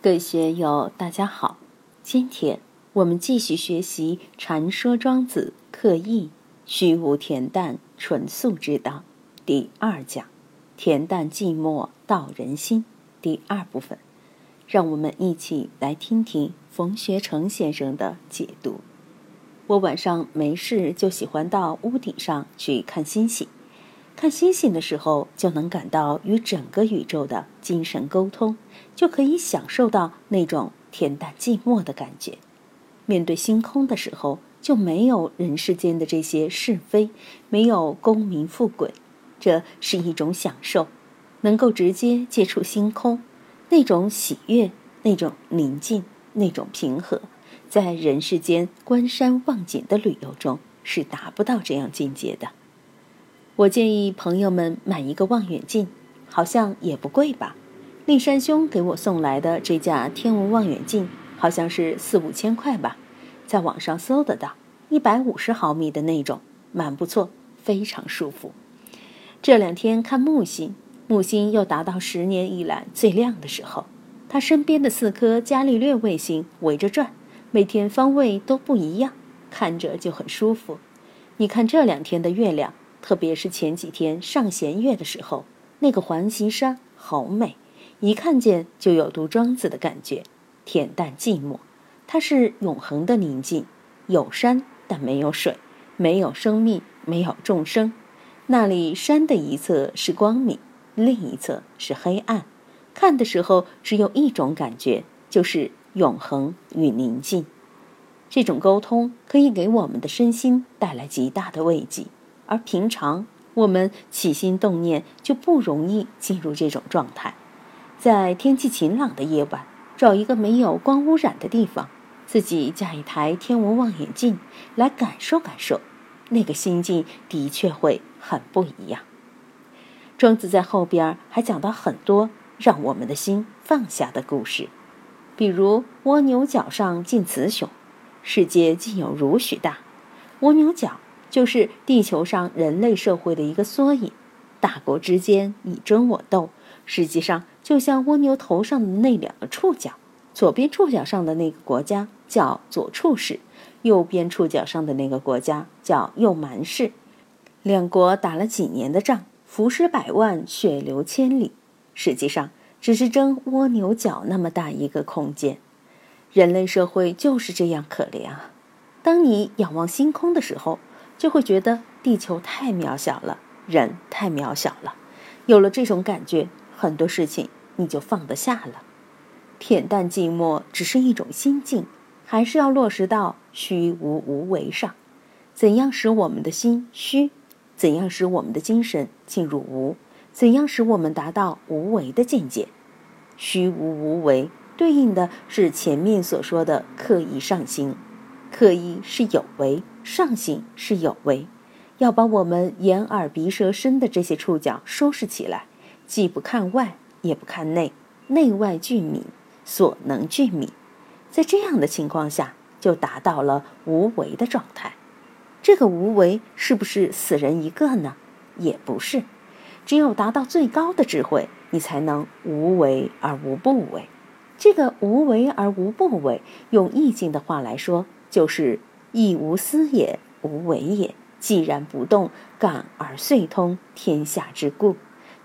各位学友，大家好！今天我们继续学习《禅说庄子刻意虚无恬淡纯素之道》第二讲“恬淡寂寞道人心”第二部分。让我们一起来听听冯学成先生的解读。我晚上没事就喜欢到屋顶上去看星星。看星星的时候，就能感到与整个宇宙的精神沟通，就可以享受到那种恬淡寂寞的感觉。面对星空的时候，就没有人世间的这些是非，没有功名富贵，这是一种享受。能够直接接触星空，那种喜悦，那种宁静，那种平和，在人世间观山望景的旅游中是达不到这样境界的。我建议朋友们买一个望远镜，好像也不贵吧。立山兄给我送来的这架天文望远镜，好像是四五千块吧，在网上搜得到，一百五十毫米的那种，蛮不错，非常舒服。这两天看木星，木星又达到十年以来最亮的时候，它身边的四颗伽利略卫星围着转，每天方位都不一样，看着就很舒服。你看这两天的月亮。特别是前几天上弦月的时候，那个环形山好美，一看见就有读庄子的感觉，恬淡寂寞，它是永恒的宁静。有山但没有水，没有生命，没有众生。那里山的一侧是光明，另一侧是黑暗。看的时候只有一种感觉，就是永恒与宁静。这种沟通可以给我们的身心带来极大的慰藉。而平常我们起心动念就不容易进入这种状态，在天气晴朗的夜晚，找一个没有光污染的地方，自己架一台天文望远镜来感受感受，那个心境的确会很不一样。庄子在后边还讲到很多让我们的心放下的故事，比如蜗牛角上进雌雄，世界竟有如许大，蜗牛角。就是地球上人类社会的一个缩影，大国之间你争我斗，实际上就像蜗牛头上的那两个触角，左边触角上的那个国家叫左触氏，右边触角上的那个国家叫右蛮氏，两国打了几年的仗，浮尸百万，血流千里，实际上只是争蜗牛角那么大一个空间，人类社会就是这样可怜啊！当你仰望星空的时候。就会觉得地球太渺小了，人太渺小了。有了这种感觉，很多事情你就放得下了。恬淡寂寞只是一种心境，还是要落实到虚无无为上。怎样使我们的心虚？怎样使我们的精神进入无？怎样使我们达到无为的境界？虚无无为对应的是前面所说的刻意上行。刻意是有为。上行是有为，要把我们眼耳鼻舌身的这些触角收拾起来，既不看外，也不看内，内外俱泯，所能俱泯。在这样的情况下，就达到了无为的状态。这个无为是不是死人一个呢？也不是，只有达到最高的智慧，你才能无为而无不为。这个无为而无不为，用易经的话来说，就是。亦无私也，无为也。既然不动，感而遂通天下之故，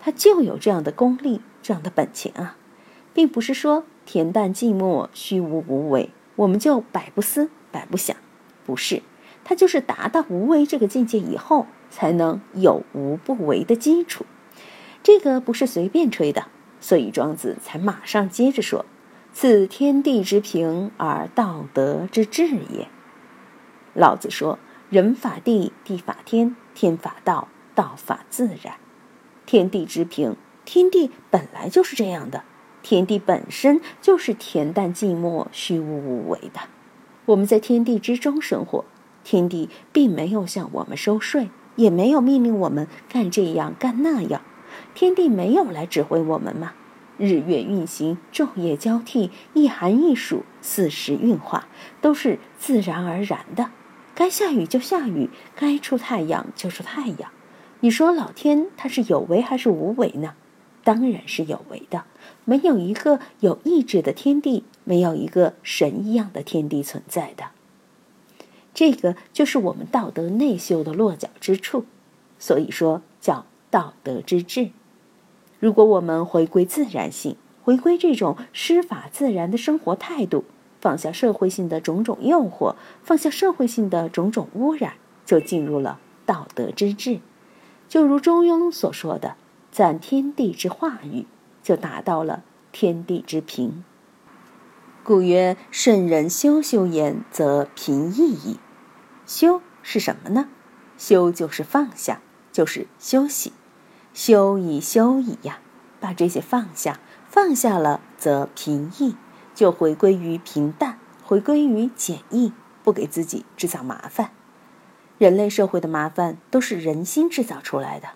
他就有这样的功力，这样的本钱啊，并不是说恬淡寂寞、虚无无为，我们就百不思、百不想，不是，他就是达到无为这个境界以后，才能有无不为的基础。这个不是随便吹的，所以庄子才马上接着说：“此天地之平而道德之治也。”老子说：“人法地，地法天，天法道，道法自然。天地之平，天地本来就是这样的。天地本身就是恬淡寂寞、虚无无为的。我们在天地之中生活，天地并没有向我们收税，也没有命令我们干这样干那样。天地没有来指挥我们吗？日月运行，昼夜交替，一寒一暑，四时运化，都是自然而然的。”该下雨就下雨，该出太阳就出太阳。你说老天他是有为还是无为呢？当然是有为的，没有一个有意志的天地，没有一个神一样的天地存在的。这个就是我们道德内修的落脚之处，所以说叫道德之治。如果我们回归自然性，回归这种师法自然的生活态度，放下社会性的种种诱惑，放下社会性的种种污染，就进入了道德之治。就如中庸所说的“赞天地之化育”，就达到了天地之平。故曰：“圣人修修焉，则平易矣。”修是什么呢？修就是放下，就是休息。修以休矣呀，把这些放下，放下了则平易，就回归于平淡，回归于简易，不给自己制造麻烦。人类社会的麻烦都是人心制造出来的。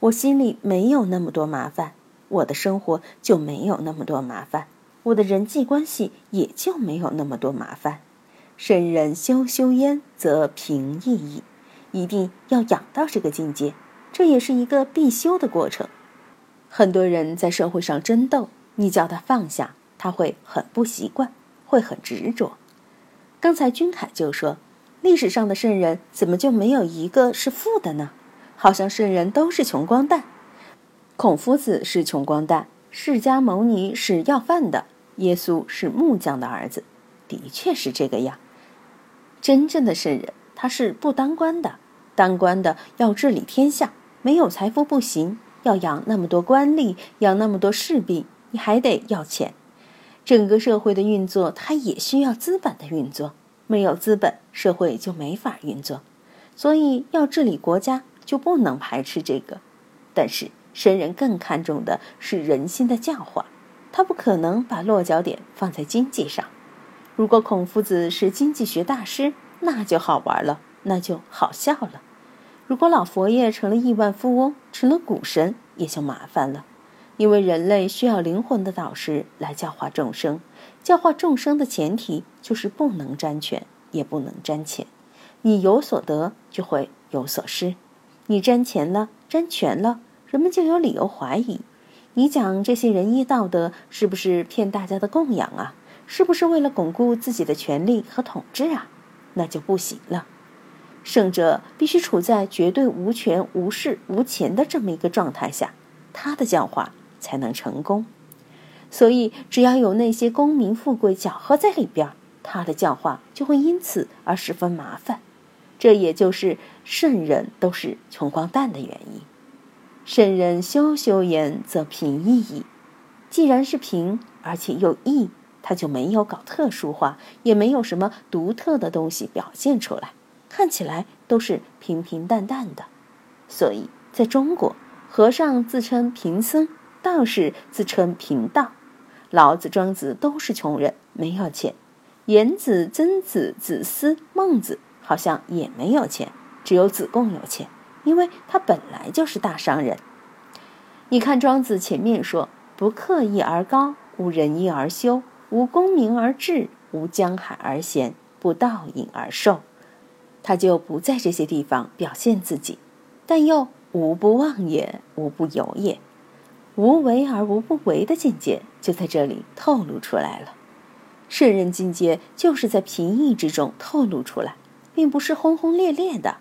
我心里没有那么多麻烦，我的生活就没有那么多麻烦，我的人际关系也就没有那么多麻烦。圣人修修焉，则平易矣。一定要养到这个境界。这也是一个必修的过程。很多人在社会上争斗，你叫他放下，他会很不习惯，会很执着。刚才君凯就说，历史上的圣人怎么就没有一个是富的呢？好像圣人都是穷光蛋。孔夫子是穷光蛋，释迦牟尼是要饭的，耶稣是木匠的儿子，的确是这个样。真正的圣人，他是不当官的，当官的要治理天下。没有财富不行，要养那么多官吏，养那么多士兵，你还得要钱。整个社会的运作，它也需要资本的运作。没有资本，社会就没法运作。所以要治理国家，就不能排斥这个。但是神人更看重的是人心的教化，他不可能把落脚点放在经济上。如果孔夫子是经济学大师，那就好玩了，那就好笑了。如果老佛爷成了亿万富翁，成了股神，也就麻烦了。因为人类需要灵魂的导师来教化众生，教化众生的前提就是不能沾权，也不能沾钱。你有所得，就会有所失。你沾钱了，沾权了，人们就有理由怀疑，你讲这些仁义道德是不是骗大家的供养啊？是不是为了巩固自己的权利和统治啊？那就不行了。圣者必须处在绝对无权、无势、无钱的这么一个状态下，他的教化才能成功。所以，只要有那些功名富贵搅和在里边，他的教化就会因此而十分麻烦。这也就是圣人都是穷光蛋的原因。圣人修修言，则平易矣。既然是平，而且又易，他就没有搞特殊化，也没有什么独特的东西表现出来。看起来都是平平淡淡的，所以在中国，和尚自称贫僧，道士自称贫道，老子、庄子都是穷人，没有钱；颜子、曾子、子思、孟子好像也没有钱，只有子贡有钱，因为他本来就是大商人。你看庄子前面说：“不刻意而高，无仁义而修，无功名而治，无江海而贤，不道隐而寿。”他就不在这些地方表现自己，但又无不忘也，无不有也，无为而无不为的境界就在这里透露出来了。圣人境界就是在平易之中透露出来，并不是轰轰烈烈的。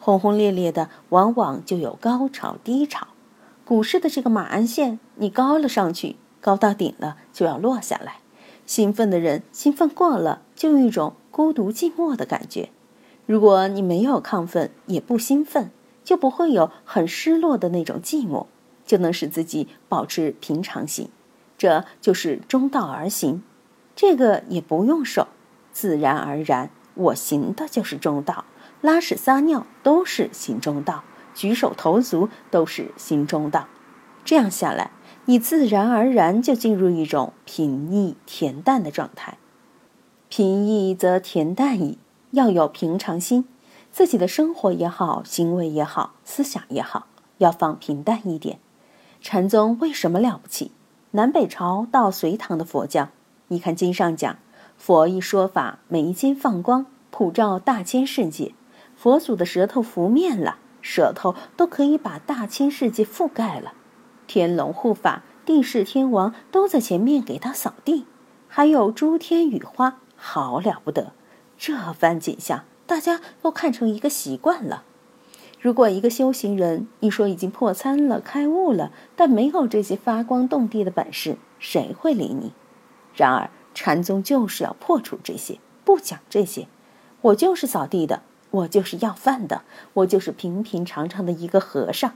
轰轰烈烈的往往就有高潮低潮。股市的这个马鞍线，你高了上去，高到顶了就要落下来。兴奋的人兴奋过了，就有一种孤独寂寞的感觉。如果你没有亢奋，也不兴奋，就不会有很失落的那种寂寞，就能使自己保持平常心。这就是中道而行，这个也不用手，自然而然。我行的就是中道，拉屎撒尿都是行中道，举手投足都是行中道。这样下来，你自然而然就进入一种平易恬淡的状态。平易则恬淡矣。要有平常心，自己的生活也好，行为也好，思想也好，要放平淡一点。禅宗为什么了不起？南北朝到隋唐的佛教，你看经上讲，佛一说法，眉间放光，普照大千世界。佛祖的舌头拂面了，舌头都可以把大千世界覆盖了。天龙护法，地势天王都在前面给他扫地，还有诸天雨花，好了不得。这番景象，大家都看成一个习惯了。如果一个修行人，你说已经破参了、开悟了，但没有这些发光动地的本事，谁会理你？然而禅宗就是要破除这些，不讲这些。我就是扫地的，我就是要饭的，我就是平平常常的一个和尚，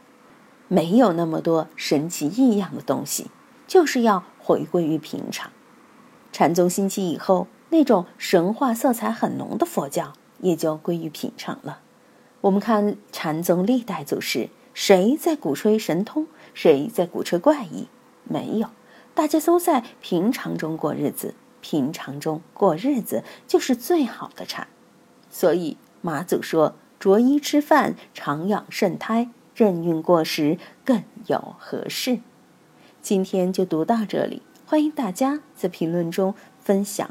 没有那么多神奇异样的东西，就是要回归于平常。禅宗兴起以后，那种神话色彩很浓的佛教也就归于平常了。我们看禅宗历代祖师，谁在鼓吹神通，谁在鼓吹怪异？没有，大家都在平常中过日子。平常中过日子就是最好的禅。所以马祖说：“着衣吃饭，常养肾胎，任运过时，更有何事？”今天就读到这里，欢迎大家在评论中分享